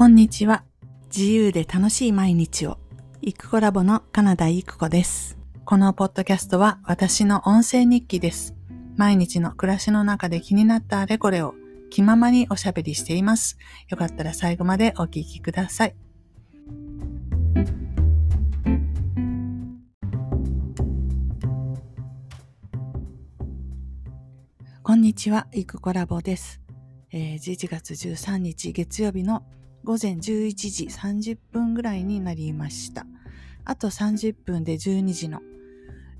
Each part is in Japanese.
こんにちは。自由で楽しい毎日を。イクコラボのカナダイクコです。このポッドキャストは私の音声日記です。毎日の暮らしの中で気になったあれこれを気ままにおしゃべりしています。よかったら最後までお聞きください。こんにちは、イクコラボです。えー、11月13日月曜日の午前11時30分ぐらいになりました。あと30分で12時の、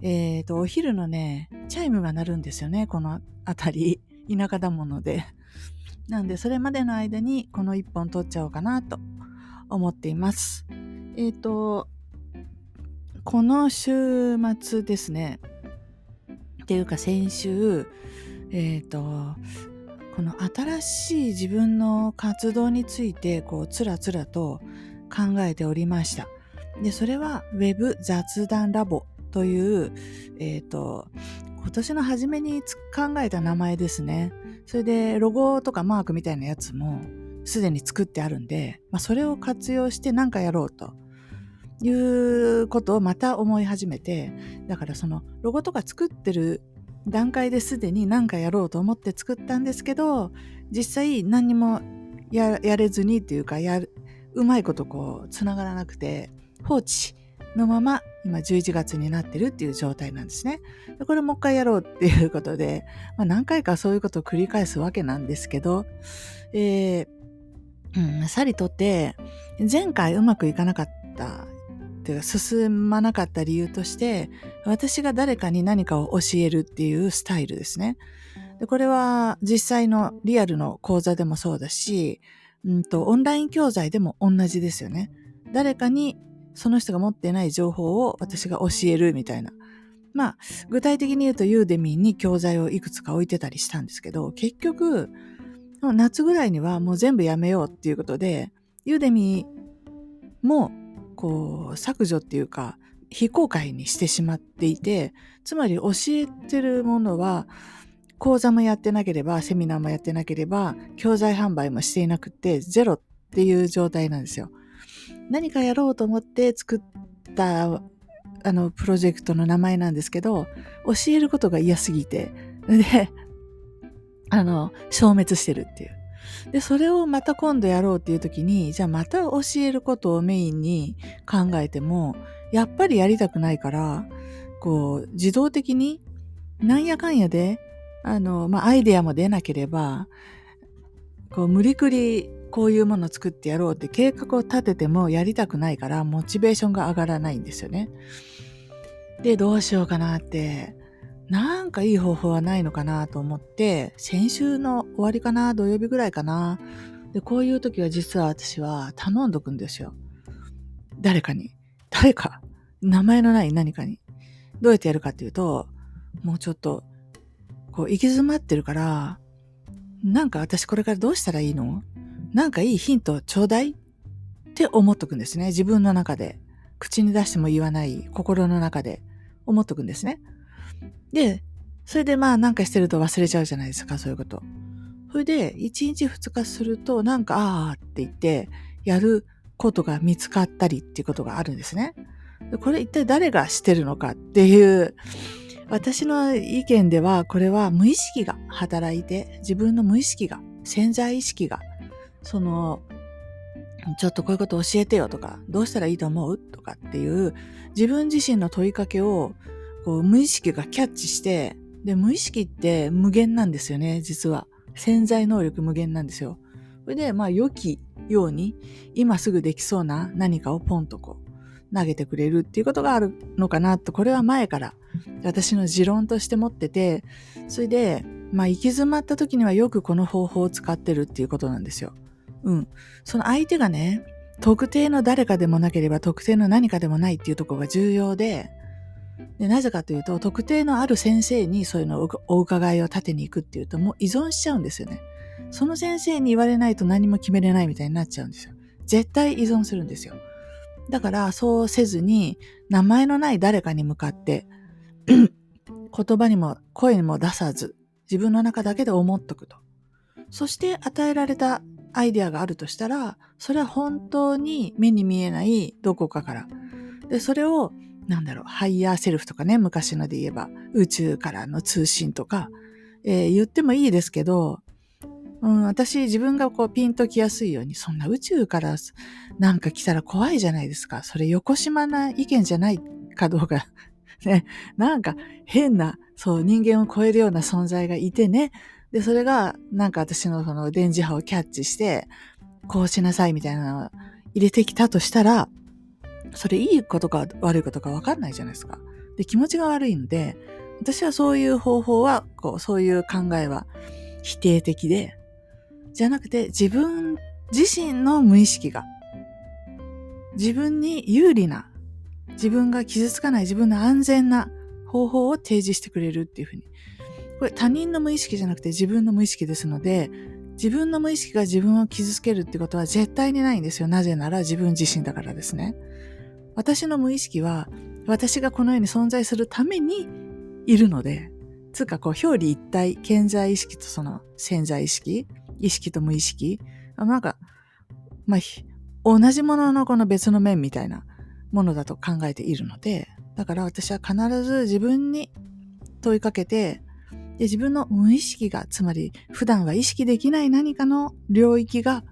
えっ、ー、と、お昼のね、チャイムが鳴るんですよね、この辺り。田舎だもので。なんで、それまでの間にこの1本取っちゃおうかなと思っています。えっ、ー、と、この週末ですね、っていうか先週、えっ、ー、と、この新しい自分の活動についてこうつらつらと考えておりました。で、それは Web 雑談ラボという、えっ、ー、と、今年の初めに考えた名前ですね。それでロゴとかマークみたいなやつもすでに作ってあるんで、まあ、それを活用して何かやろうということをまた思い始めて、だからそのロゴとか作ってる段階ですでに何かやろうと思って作ったんですけど実際何にもやれずにっていうかやるうまいことこうつながらなくて放置のまま今11月になってるっていう状態なんですね。でこれもう一回やろうっていうことで、まあ、何回かそういうことを繰り返すわけなんですけど、えーうん、さりとって前回うまくいかなかったていうか進まなかった理由として私が誰かに何かを教えるっていうスタイルですね。でこれは実際のリアルの講座でもそうだし、うんと、オンライン教材でも同じですよね。誰かにその人が持ってない情報を私が教えるみたいな。まあ、具体的に言うとユーデミーに教材をいくつか置いてたりしたんですけど、結局、夏ぐらいにはもう全部やめようっていうことで、ユーデミーもこう削除っていうか非公開にしてしまっていてつまり教えてるものは講座もやってなければセミナーもやってなければ教材販売もしていなくてゼロっていう状態なんですよ。何かやろうと思って作ったあのプロジェクトの名前なんですけど教えることが嫌すぎてであの消滅してるっていうで、それをまた今度やろうっていう時に、じゃあまた教えることをメインに考えても、やっぱりやりたくないから、こう、自動的に、なんやかんやで、あの、まあ、アイデアも出なければ、こう、無理くりこういうものを作ってやろうって計画を立ててもやりたくないから、モチベーションが上がらないんですよね。で、どうしようかなってなんかいい方法はないのかなと思って、先週の終わりかな、土曜日ぐらいかな。で、こういう時は実は私は頼んどくんですよ。誰かに。誰か。名前のない何かに。どうやってやるかっていうと、もうちょっと、こう、行き詰まってるから、なんか私これからどうしたらいいの？なんかいいヒントちょうだい？って思っとくんですね。自分の中で。口に出しても言わない心の中で思っとくんですね。で、それでまあなんかしてると忘れちゃうじゃないですか、そういうこと。それで、1日2日すると、なんか、ああって言って、やることが見つかったりっていうことがあるんですね。これ一体誰がしてるのかっていう、私の意見では、これは無意識が働いて、自分の無意識が、潜在意識が、その、ちょっとこういうこと教えてよとか、どうしたらいいと思うとかっていう、自分自身の問いかけをこう無意識がキャッチして、で、無意識って無限なんですよね、実は。潜在能力無限なんですよ。それで、まあ、良きように、今すぐできそうな何かをポンとこう、投げてくれるっていうことがあるのかなと、これは前から私の持論として持ってて、それで、まあ、行き詰まった時にはよくこの方法を使ってるっていうことなんですよ。うん。その相手がね、特定の誰かでもなければ特定の何かでもないっていうところが重要で、でなぜかというと、特定のある先生にそういうのをお伺いを立てに行くっていうと、もう依存しちゃうんですよね。その先生に言われないと何も決めれないみたいになっちゃうんですよ。絶対依存するんですよ。だからそうせずに、名前のない誰かに向かって、言葉にも声にも出さず、自分の中だけで思っとくと。そして与えられたアイデアがあるとしたら、それは本当に目に見えないどこかから。で、それを、なんだろう、ハイヤーセルフとかね、昔ので言えば、宇宙からの通信とか、えー、言ってもいいですけど、うん、私自分がこうピンときやすいように、そんな宇宙からなんか来たら怖いじゃないですか。それ横島な意見じゃないかどうか。ね、なんか変な、そう人間を超えるような存在がいてね。で、それがなんか私のその電磁波をキャッチして、こうしなさいみたいなのを入れてきたとしたら、それいいことか悪いことかわかんないじゃないですか。で、気持ちが悪いので、私はそういう方法は、こう、そういう考えは否定的で、じゃなくて自分自身の無意識が自分に有利な自分が傷つかない自分の安全な方法を提示してくれるっていうふうに。これ他人の無意識じゃなくて自分の無意識ですので、自分の無意識が自分を傷つけるってことは絶対にないんですよ。なぜなら自分自身だからですね。私の無意識は私がこの世に存在するためにいるので、つうかこう表裏一体、健在意識とその潜在意識意識と無意識なんか、まあ、同じもののこの別の面みたいなものだと考えているので、だから私は必ず自分に問いかけて、で自分の無意識が、つまり普段は意識できない何かの領域が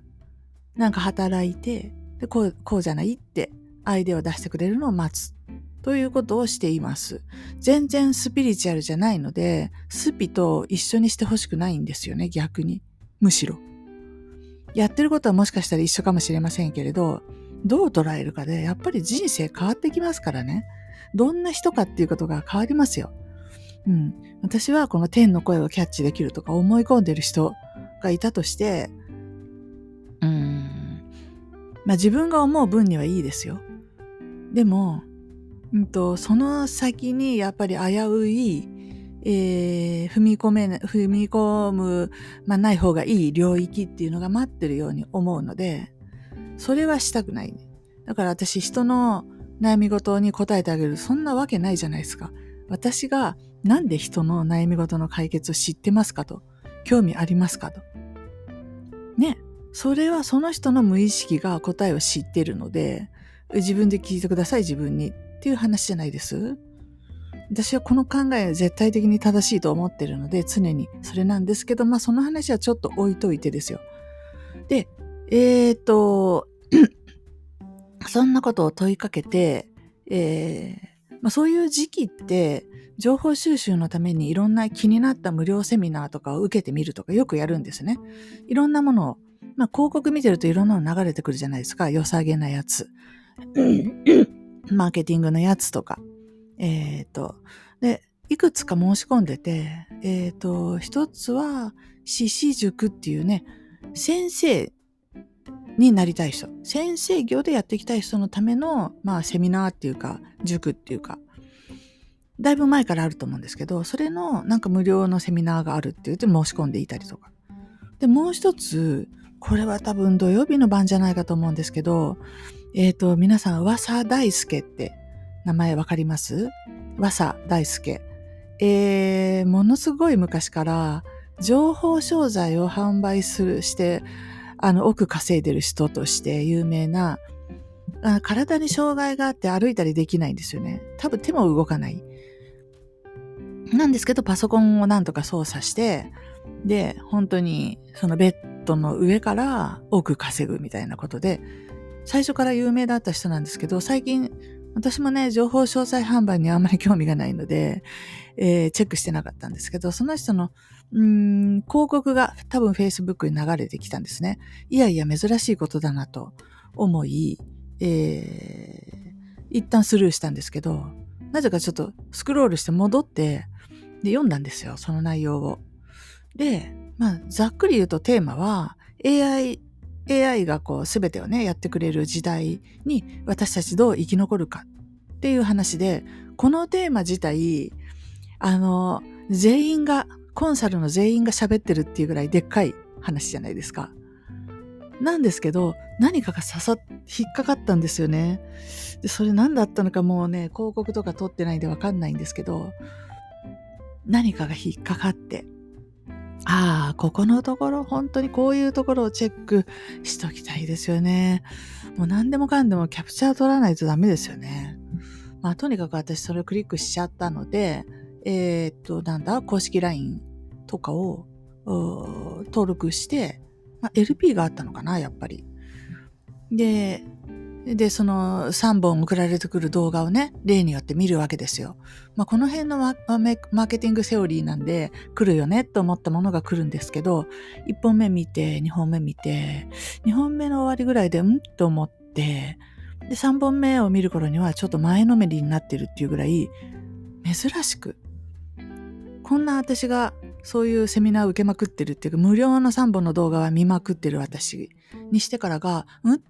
なんか働いて、でこうこうじゃないってアイデアを出してくれるのを待つということをしています。全然スピリチュアルじゃないので、スピと一緒にしてほしくないんですよね、逆に。むしろ。やってることはもしかしたら一緒かもしれませんけれど、どう捉えるかで、やっぱり人生変わってきますからね。どんな人かっていうことが変わりますよ。うん。私はこの天の声をキャッチできるとか思い込んでる人がいたとして、うん。まあ自分が思う分にはいいですよ。でも、うんと、その先にやっぱり危ういえー、踏み込め、踏み込む、まあ、ない方がいい領域っていうのが待ってるように思うので、それはしたくない、ね。だから私人の悩み事に答えてあげる、そんなわけないじゃないですか。私がなんで人の悩み事の解決を知ってますかと。興味ありますかと。ね。それはその人の無意識が答えを知ってるので、自分で聞いてください、自分に。っていう話じゃないです。私はこの考えは絶対的に正しいと思ってるので、常にそれなんですけど、まあその話はちょっと置いといてですよ。で、えっ、ー、と、そんなことを問いかけて、えーまあ、そういう時期って、情報収集のためにいろんな気になった無料セミナーとかを受けてみるとかよくやるんですね。いろんなものを、まあ広告見てるといろんなの流れてくるじゃないですか。良さげなやつ。マーケティングのやつとか。えっ、ー、と、で、いくつか申し込んでて、えっ、ー、と、一つは、獅子塾っていうね、先生になりたい人、先生業でやっていきたい人のための、まあ、セミナーっていうか、塾っていうか、だいぶ前からあると思うんですけど、それのなんか無料のセミナーがあるって言って申し込んでいたりとか。で、もう一つ、これは多分土曜日の晩じゃないかと思うんですけど、えっ、ー、と、皆さん、噂大輔って名前わかります？和佐大輔。えー、ものすごい昔から情報商材を販売する、して、あの、奥稼いでる人として有名な、あ体に障害があって歩いたりできないんですよね。多分手も動かない。なんですけど、パソコンをなんとか操作して、で、本当にそのベッドの上から奥稼ぐみたいなことで、最初から有名だった人なんですけど、最近私もね、情報詳細販売にあんまり興味がないので、えー、チェックしてなかったんですけど、その人の、うん、広告が多分 Facebook に流れてきたんですね。いやいや、珍しいことだなと思い、えー、一旦スルーしたんですけど、なぜかちょっとスクロールして戻って、で、読んだんですよ、その内容を。で、まあ、ざっくり言うとテーマは、AI AI がこう全てをね、やってくれる時代に私たちどう生き残るかっていう話で、このテーマ自体、あの、全員が、コンサルの全員が喋ってるっていうぐらいでっかい話じゃないですか。なんですけど、何かが刺さっ、引っかかったんですよね。で、それ何だったのかもうね、広告とか撮ってないんでわかんないんですけど、何かが引っかかって。ああ、ここのところ、本当にこういうところをチェックしときたいですよね。もう何でもかんでもキャプチャー取らないとダメですよね。まあ、とにかく私それをクリックしちゃったので、えー、っと、なんだ、公式 LINE とかを登録して、まあ、LP があったのかな、やっぱり。で、で、その3本送られてくる動画をね、例によって見るわけですよ。まあ、この辺のマーケティングセオリーなんで来るよねと思ったものが来るんですけど、1本目見て、2本目見て、2本目の終わりぐらいで、ん？と思って、で、3本目を見る頃にはちょっと前のめりになってるっていうぐらい、珍しく、こんな私がそういうセミナーを受けまくってるっていうか、無料の3本の動画は見まくってる私にしてからが、うん？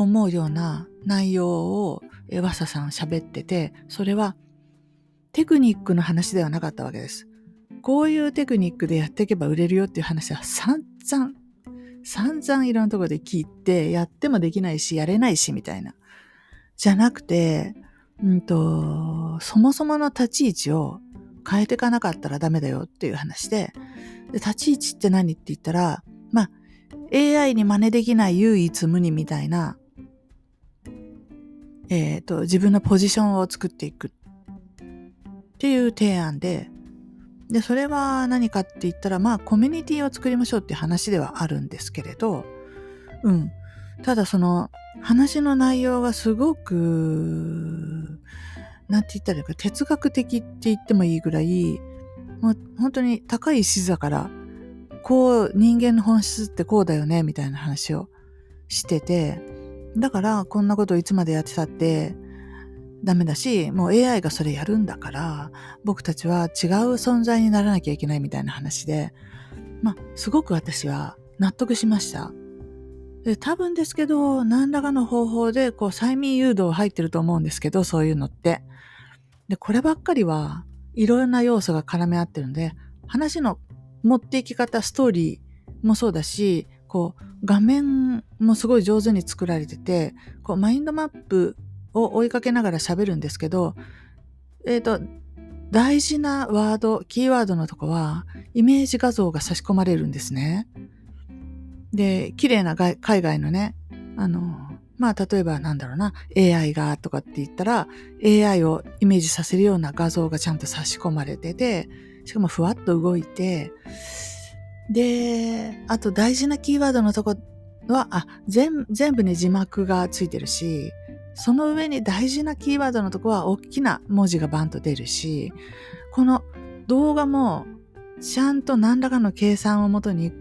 思うような内容をわささん喋ってて、それはテクニックの話ではなかったわけです。こういうテクニックでやっていけば売れるよっていう話は散々、散々いろんなところで聞いて、やってもできないし、やれないし、みたいな。じゃなくて、うんと、そもそもの立ち位置を変えていかなかったらダメだよっていう話で、で立ち位置って何って言ったら、まあ、AI に真似できない唯一無二みたいな、えっ、ー、と、自分のポジションを作っていくっていう提案で、で、それは何かって言ったら、まあ、コミュニティを作りましょうって話ではあるんですけれど、うん。ただその、話の内容がすごく、なんて言ったらいいか、哲学的って言ってもいいぐらい、もう本当に高い視座から、こう、人間の本質ってこうだよね、みたいな話をしてて、だからこんなこといつまでやってたってダメだし、もう AI がそれやるんだから、僕たちは違う存在にならなきゃいけないみたいな話で、まあ、すごく私は納得しました。で多分ですけど、何らかの方法で、こう、催眠誘導入ってると思うんですけど、そういうのって。で、こればっかりは、いろんな要素が絡め合ってるんで、話の持っていき方、ストーリーもそうだし、こう、画面もすごい上手に作られてて、こう、マインドマップを追いかけながら喋るんですけど、えっ、ー、と、大事なワード、キーワードのとこは、イメージ画像が差し込まれるんですね。で、綺麗な海外のね、あの、まあ、例えばなんだろうな、AI がとかって言ったら、AI をイメージさせるような画像がちゃんと差し込まれてて、しかもふわっと動いて、で、あと大事なキーワードのとこは、あ、全部に字幕がついてるし、その上に大事なキーワードのとこは大きな文字がバンと出るし、この動画もちゃんと何らかの計算をもとに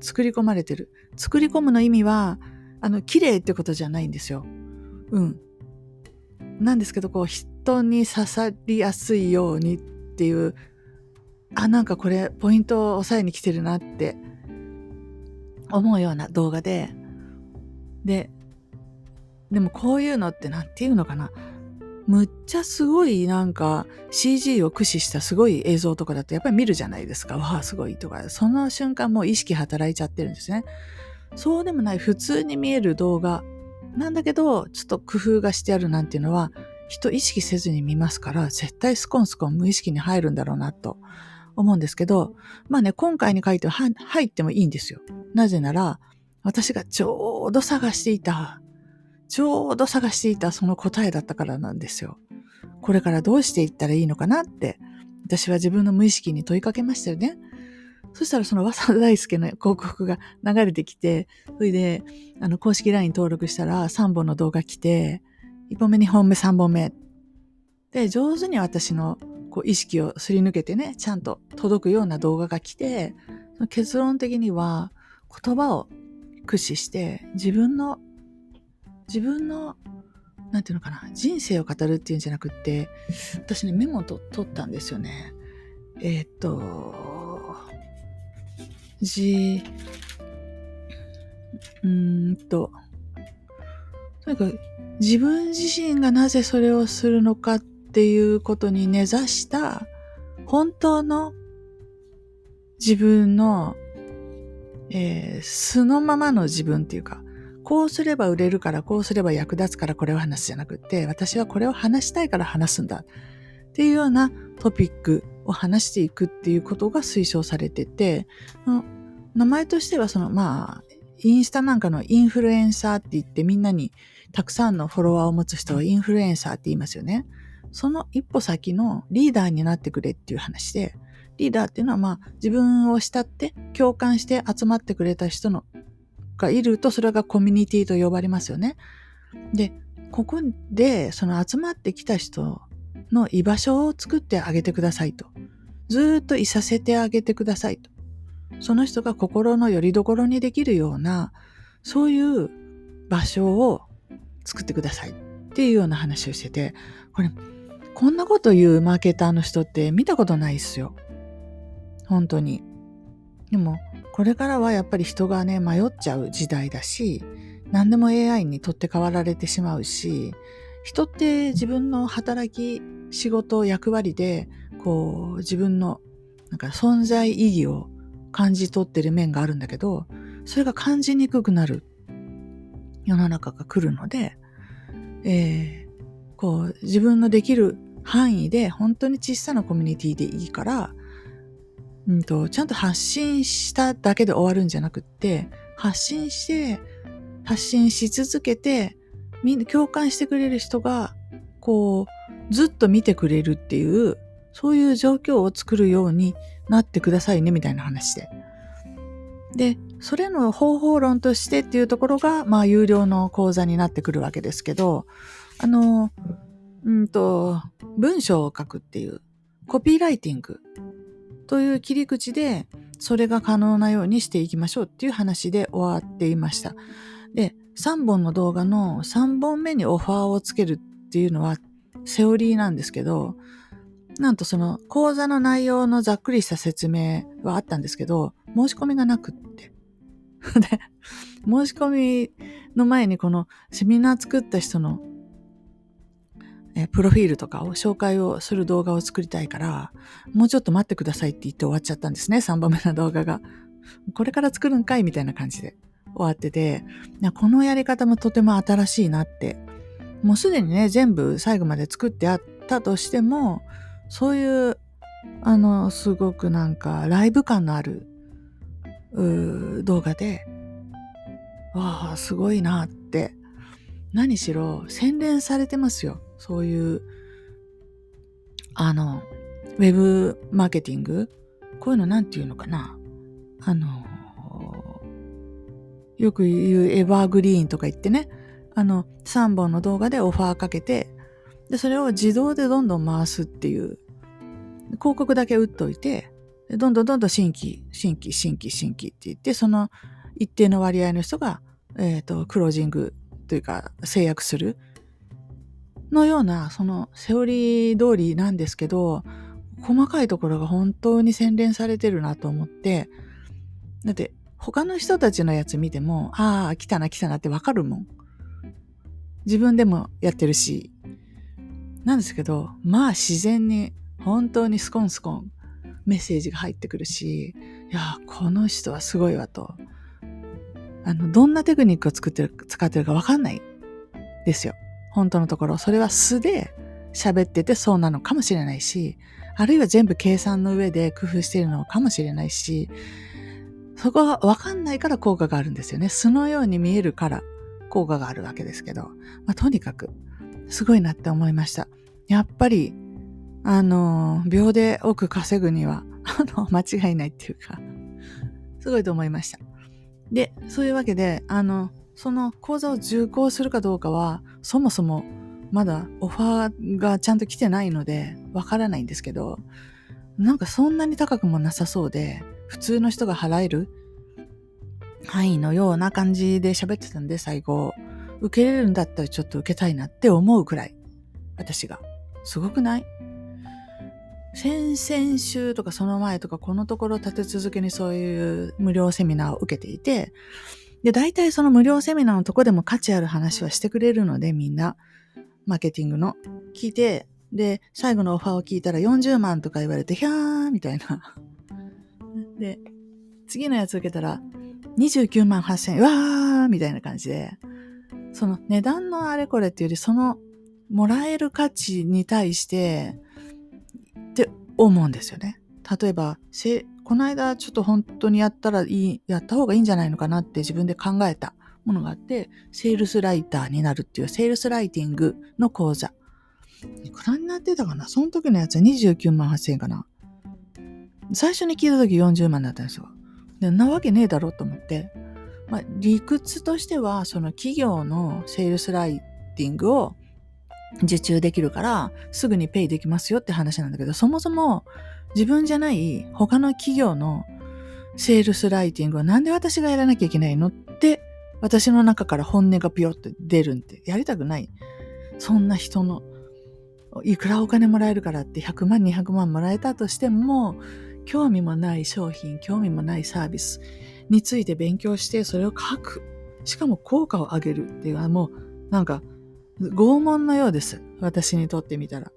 作り込まれてる。作り込むの意味は、あの、綺麗ってことじゃないんですよ。うん。なんですけど、こう、人に刺さりやすいようにっていうあ、なんかこれポイントを押さえに来てるなって思うような動画で、で、でもこういうのって何て言うのかな。むっちゃすごいなんか CG を駆使したすごい映像とかだとやっぱり見るじゃないですか。わあ、すごいとか。その瞬間もう意識働いちゃってるんですね。そうでもない普通に見える動画なんだけど、ちょっと工夫がしてあるなんていうのは人意識せずに見ますから、絶対スコンスコン無意識に入るんだろうなと思うんですけど、まあね、今回に書いて入ってもいいんですよ。なぜなら、私がちょうど探していた、ちょうど探していたその答えだったからなんですよ。これからどうしていったらいいのかなって、私は自分の無意識に問いかけましたよね。そしたらその和田大輔の広告が流れてきて、それで、あの、公式 LINE 登録したら3本の動画来て、1本目、2本目、3本目。で、上手に私のこう意識をすり抜けてね、ちゃんと届くような動画が来て、結論的には言葉を駆使して自分の、自分の、なんていうのかな、人生を語るっていうんじゃなくって、私ね、メモと取ったんですよね。えー、っと、じ、うんと、とにかく自分自身がなぜそれをするのかっっていうことに根ざした本当の自分の、えー、素のままの自分っていうか、こうすれば売れるから、こうすれば役立つからこれを話すじゃなくって、私はこれを話したいから話すんだっていうようなトピックを話していくっていうことが推奨されてて、名前としてはそのまあ、インスタなんかのインフルエンサーって言ってみんなにたくさんのフォロワーを持つ人はインフルエンサーって言いますよね。その一歩先のリーダーになってくれっていう話で、リーダーっていうのはまあ自分を慕って共感して集まってくれた人のがいるとそれがコミュニティと呼ばれますよね。で、ここでその集まってきた人の居場所を作ってあげてくださいと。ずっといさせてあげてくださいと。その人が心の拠り所にできるような、そういう場所を作ってくださいっていうような話をしてて、これ、こんなこと言うマーケターの人って見たことないっすよ。本当に。でも、これからはやっぱり人がね、迷っちゃう時代だし、何でも AI に取って代わられてしまうし、人って自分の働き、仕事、役割で、こう、自分の、なんか存在意義を感じ取ってる面があるんだけど、それが感じにくくなる世の中が来るので、えー、こう、自分のできる範囲で本当に小さなコミュニティでいいから、うんと、ちゃんと発信しただけで終わるんじゃなくって、発信して、発信し続けて、みんな共感してくれる人が、こう、ずっと見てくれるっていう、そういう状況を作るようになってくださいね、みたいな話で。で、それの方法論としてっていうところが、まあ、有料の講座になってくるわけですけど、あの、うんと、文章を書くっていう、コピーライティングという切り口で、それが可能なようにしていきましょうっていう話で終わっていました。で、3本の動画の3本目にオファーをつけるっていうのはセオリーなんですけど、なんとその講座の内容のざっくりした説明はあったんですけど、申し込みがなくって。で、申し込みの前にこのセミナー作った人のえプロフィールとかを紹介をする動画を作りたいから、もうちょっと待ってくださいって言って終わっちゃったんですね、3番目の動画が。これから作るんかいみたいな感じで終わってて、このやり方もとても新しいなって。もうすでにね、全部最後まで作ってあったとしても、そういう、あの、すごくなんか、ライブ感のある、動画で、わあ、すごいなって。何しろ、洗練されてますよ。そういう、あの、ウェブマーケティングこういうのなんていうのかな？あの、よく言うエバーグリーンとか言ってね、あの、3本の動画でオファーかけて、で、それを自動でどんどん回すっていう、広告だけ打っといて、どんどんどんどん新規、新規、新規、新規って言って、その一定の割合の人が、えっ、ー、と、クロージングというか制約する。のような、そのセオリー通りなんですけど、細かいところが本当に洗練されてるなと思って、だって他の人たちのやつ見ても、ああ、来たな来たなってわかるもん。自分でもやってるし。なんですけど、まあ自然に本当にスコンスコンメッセージが入ってくるし、いや、この人はすごいわと。あの、どんなテクニックを作ってる、使ってるかわかんないですよ。本当のところ。それは素で喋っててそうなのかもしれないし、あるいは全部計算の上で工夫しているのかもしれないし、そこはわかんないから効果があるんですよね。素のように見えるから効果があるわけですけど、まあ、とにかくすごいなって思いました。やっぱり、あの、秒で多く稼ぐには、あの、間違いないっていうか、すごいと思いました。で、そういうわけで、あの、その講座を受講するかどうかは、そもそもまだオファーがちゃんと来てないので、わからないんですけど、なんかそんなに高くもなさそうで、普通の人が払える範囲のような感じで喋ってたんで、最後、受けれるんだったらちょっと受けたいなって思うくらい、私が。すごくない？先々週とかその前とかこのところ立て続けにそういう無料セミナーを受けていて、で、大体その無料セミナーのとこでも価値ある話はしてくれるので、みんな、マーケティングの。聞いて、で、最後のオファーを聞いたら40万とか言われて、ひゃーみたいな。で、次のやつ受けたら、29万8000円、わーみたいな感じで、その値段のあれこれっていうより、そのもらえる価値に対して、って思うんですよね。例えば、この間ちょっと本当にやったらいい、やった方がいいんじゃないのかなって自分で考えたものがあって、セールスライターになるっていうセールスライティングの講座。いくらになってたかな？その時のやつは29万8000円かな。最初に聞いた時40万だったんですよ。で、なわけねえだろと思って。まあ、理屈としては、その企業のセールスライティングを受注できるから、すぐにペイできますよって話なんだけど、そもそも自分じゃない他の企業のセールスライティングはなんで私がやらなきゃいけないのって私の中から本音がピヨって出るんでやりたくない。そんな人のいくらお金もらえるからって100万200万もらえたとしても興味もない商品興味もないサービスについて勉強してそれを書く。しかも効果を上げるっていうのはもうなんか拷問のようです。私にとってみたら。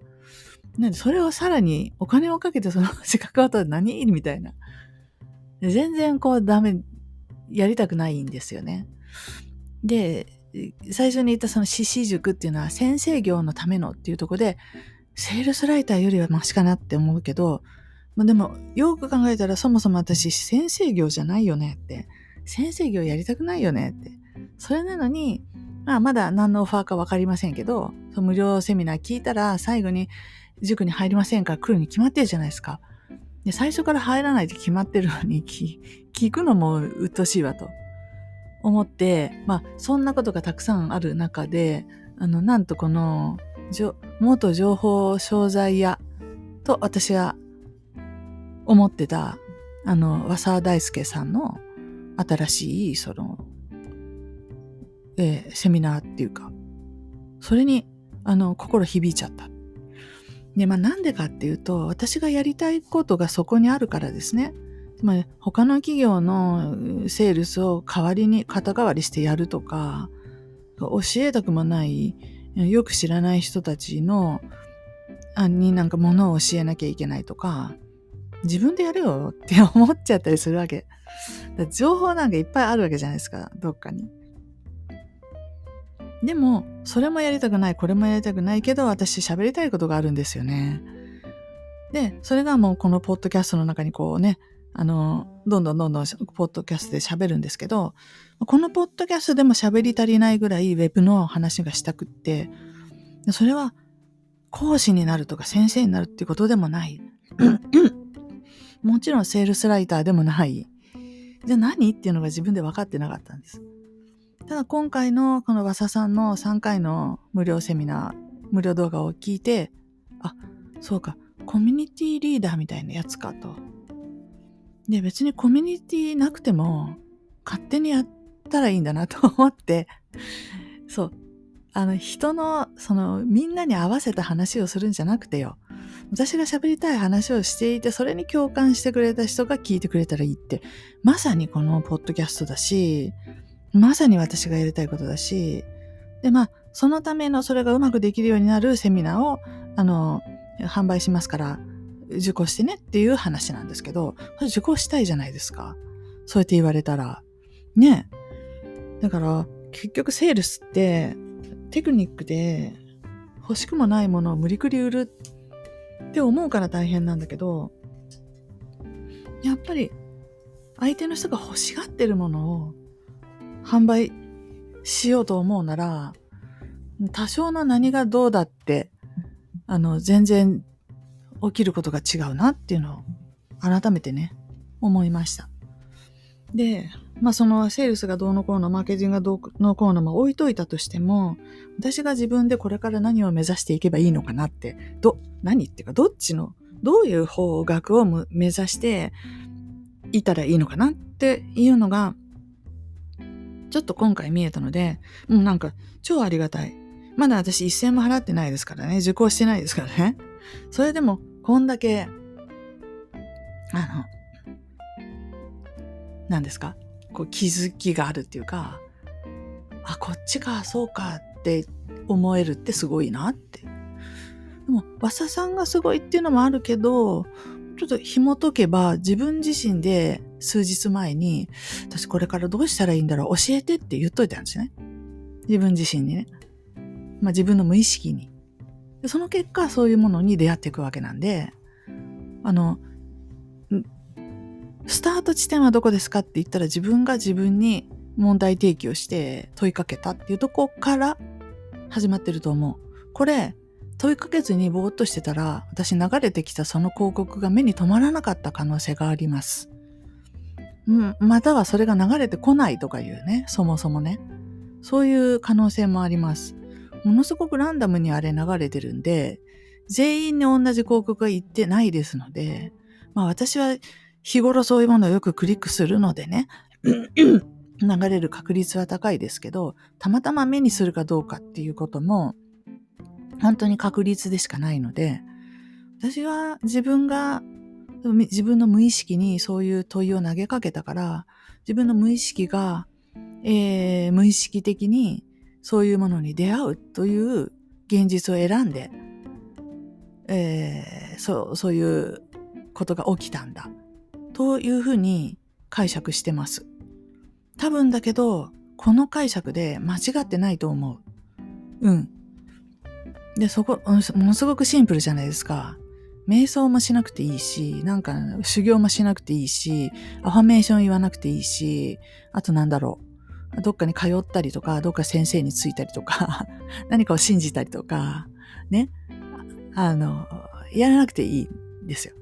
なんでそれをさらにお金をかけてその資格を取る何？みたいな。全然こうダメ、やりたくないんですよね。で、最初に言ったその獅子塾っていうのは先生業のためのっていうとこで、セールスライターよりはマシかなって思うけど、まあ、でもよく考えたらそもそも私先生業じゃないよねって。先生業やりたくないよねって。それなのに、まあまだ何のオファーかわかりませんけど、無料セミナー聞いたら最後に塾に入りませんから来るに決まってるじゃないですか。で、最初から入らないって決まってるのに 聞くのも鬱陶しいわと思って、まあ、そんなことがたくさんある中で、あの、なんとこの、元情報商材屋と私は思ってた、あの、和沢大輔さんの新しい、その、えー、セミナーっていうか、それに、あの、心響いちゃった。で、まあなんでかっていうと、私がやりたいことがそこにあるからですね。まり他の企業のセールスを代わりに肩代わりしてやるとか、教えたくもない、よく知らない人たちの、あになんか物を教えなきゃいけないとか、自分でやるよって思っちゃったりするわけ。情報なんかいっぱいあるわけじゃないですか、どっかに。でも、それもやりたくない、これもやりたくないけど、私喋りたいことがあるんですよね。で、それがもうこのポッドキャストの中にこうね、あの、どんどんどんどんポッドキャストで喋るんですけど、このポッドキャストでも喋り足りないぐらいウェブの話がしたくって、それは講師になるとか先生になるっていうことでもない。もちろんセールスライターでもない。じゃあ何？っていうのが自分で分かってなかったんです。ただ今回のこの和佐さんの3回の無料セミナー、無料動画を聞いて、あ、そうか、コミュニティリーダーみたいなやつかと。で、別にコミュニティなくても勝手にやったらいいんだなと思って、そう。あの、人の、その、みんなに合わせた話をするんじゃなくてよ。私が喋りたい話をしていて、それに共感してくれた人が聞いてくれたらいいって、まさにこのポッドキャストだし、まさに私がやりたいことだし、で、まあ、そのためのそれがうまくできるようになるセミナーを、あの、販売しますから、受講してねっていう話なんですけど、受講したいじゃないですか。そうやって言われたら。ね。だから、結局セールスって、テクニックで欲しくもないものを無理くり売るって思うから大変なんだけど、やっぱり相手の人が欲しがってるものを販売しようと思うなら、多少の何がどうだって、あの、全然起きることが違うなっていうのを改めてね、思いました。で、まあそのセールスがどうのこうの、マーケティングがどうのこうの、ま置いといたとしても、私が自分でこれから何を目指していけばいいのかなって、ど、何っていうか、どっちの、どういう方角を目指していたらいいのかなっていうのが、ちょっと今回見えたので、もうなんか超ありがたい。まだ私一銭も払ってないですからね。受講してないですからね。それでも、こんだけ、あの、何ですか？こう気づきがあるっていうか、あ、こっちか、そうかって思えるってすごいなって。でも、和佐さんがすごいっていうのもあるけど、ちょっと紐解けば自分自身で数日前に、私これからどうしたらいいんだろう教えてって言っといたんですね。自分自身にね。まあ自分の無意識に。その結果そういうものに出会っていくわけなんで、あの、スタート地点はどこですかって言ったら自分が自分に問題提起をして問いかけたっていうとこから始まってると思う。これ、問いかけずにぼーっとしてたら、私流れてきたその広告が目に留まらなかった可能性があります。うん、またはそれが流れてこないとかいうね、そもそもね。そういう可能性もあります。ものすごくランダムにあれ流れてるんで、全員に同じ広告が言ってないですので、まあ私は日頃そういうものをよくクリックするのでね、流れる確率は高いですけど、たまたま目にするかどうかっていうことも、本当に確率でしかないので、私は自分が、自分の無意識にそういう問いを投げかけたから、自分の無意識が、えー、無意識的にそういうものに出会うという現実を選んで、えー、そう、そういうことが起きたんだ。というふうに解釈してます。多分だけど、この解釈で間違ってないと思う。うん。で、そこ、ものすごくシンプルじゃないですか。瞑想もしなくていいし、なんか修行もしなくていいし、アファメーション言わなくていいし、あとなんだろう。どっかに通ったりとか、どっか先生についたりとか、何かを信じたりとか、ね。あの、やらなくていいんですよ。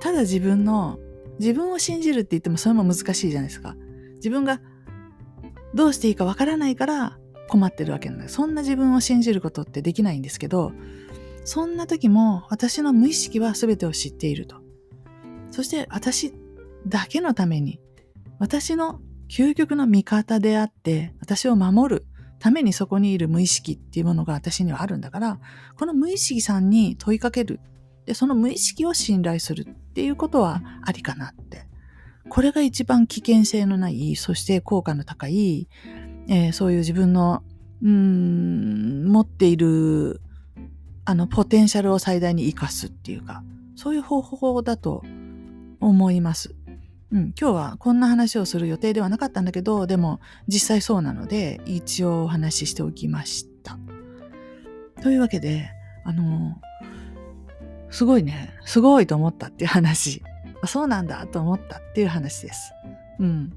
ただ自分の、自分を信じるって言ってもそれも難しいじゃないですか。自分がどうしていいかわからないから困ってるわけなんだ。そんな自分を信じることってできないんですけど、そんな時も私の無意識は全てを知っていると。そして私だけのために、私の究極の味方であって、私を守るためにそこにいる無意識っていうものが私にはあるんだから、この無意識さんに問いかける。で、その無意識を信頼するっていうことはありかなって。これが一番危険性のない、そして効果の高い、えー、そういう自分の、うん、持っている、あの、ポテンシャルを最大に活かすっていうか、そういう方法だと思います。うん、今日はこんな話をする予定ではなかったんだけど、でも実際そうなので、一応お話ししておきました。というわけで、あの、すごいね、すごいと思ったっていう話。そうなんだと思ったっていう話です。うん。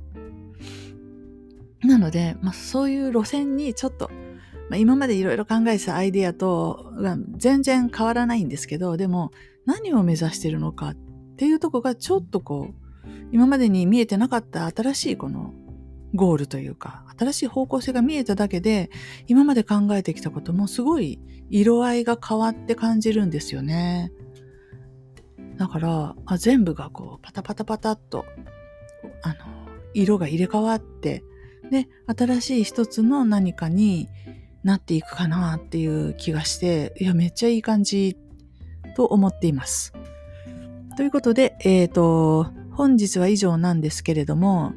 なので、まあ、そういう路線にちょっと、まあ、今までいろいろ考えてたアイディアと全然変わらないんですけど、でも何を目指してるのかっていうとこがちょっとこう、今までに見えてなかった新しいこのゴールというか、新しい方向性が見えただけで、今まで考えてきたこともすごい色合いが変わって感じるんですよね。だから、あ全部がこう、パタパタパタっと、あの、色が入れ替わって、で、新しい一つの何かになっていくかなっていう気がして、いや、めっちゃいい感じと思っています。ということで、えっ、ー、と、本日は以上なんですけれども、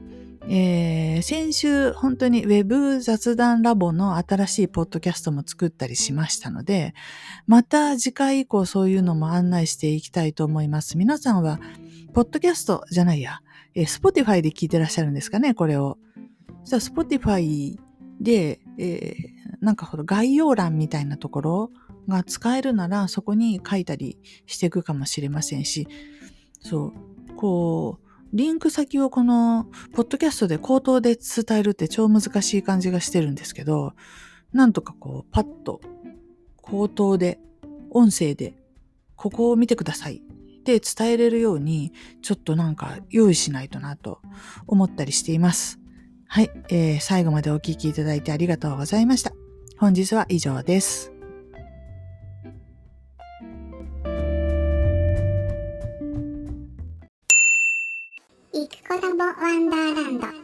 えー、先週本当に Web 雑談ラボの新しいポッドキャストも作ったりしましたので、また次回以降そういうのも案内していきたいと思います。皆さんは、ポッドキャストじゃないや、えー、Spotify で聞いてらっしゃるんですかね、これを。そしたら Spotify で、えー、なんかこの概要欄みたいなところが使えるならそこに書いたりしていくかもしれませんし、そう、こう、リンク先をこの、ポッドキャストで口頭で伝えるって超難しい感じがしてるんですけど、なんとかこう、パッと、口頭で、音声で、ここを見てくださいって伝えれるように、ちょっとなんか用意しないとなと思ったりしています。はい、えー、最後までお聴きいただいてありがとうございました。本日は以上です。イクコラボワンダーランド